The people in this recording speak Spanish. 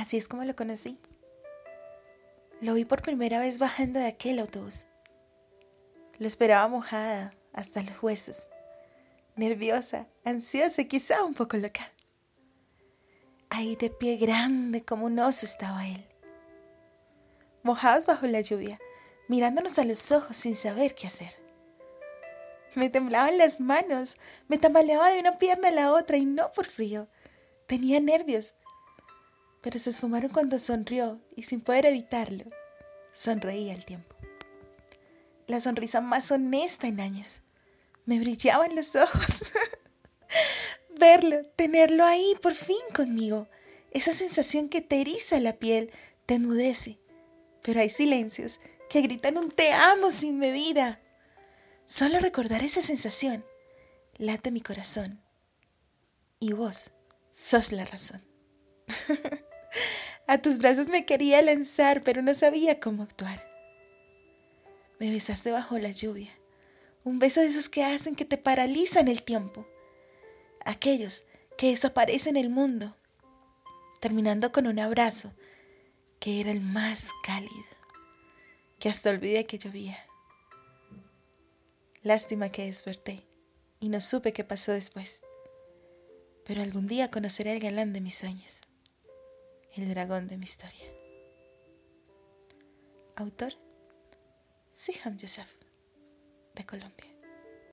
Así es como lo conocí. Lo vi por primera vez bajando de aquel autobús. Lo esperaba mojada hasta los huesos, nerviosa, ansiosa quizá un poco loca. Ahí de pie grande como un oso estaba él. Mojados bajo la lluvia, mirándonos a los ojos sin saber qué hacer. Me temblaban las manos, me tambaleaba de una pierna a la otra y no por frío. Tenía nervios, pero se esfumaron cuando sonrió y sin poder evitarlo, sonreía al tiempo la sonrisa más honesta en años. Me brillaban los ojos. Verlo, tenerlo ahí por fin conmigo. Esa sensación que te eriza la piel, te enmudece. Pero hay silencios que gritan un te amo sin medida. Solo recordar esa sensación late mi corazón. Y vos sos la razón. A tus brazos me quería lanzar, pero no sabía cómo actuar. Me besaste bajo la lluvia. Un beso de esos que hacen que te paralizan el tiempo. Aquellos que desaparecen el mundo. Terminando con un abrazo que era el más cálido. Que hasta olvidé que llovía. Lástima que desperté y no supe qué pasó después. Pero algún día conoceré al galán de mis sueños. El dragón de mi historia. Autor Siham Youssef, de Colombia.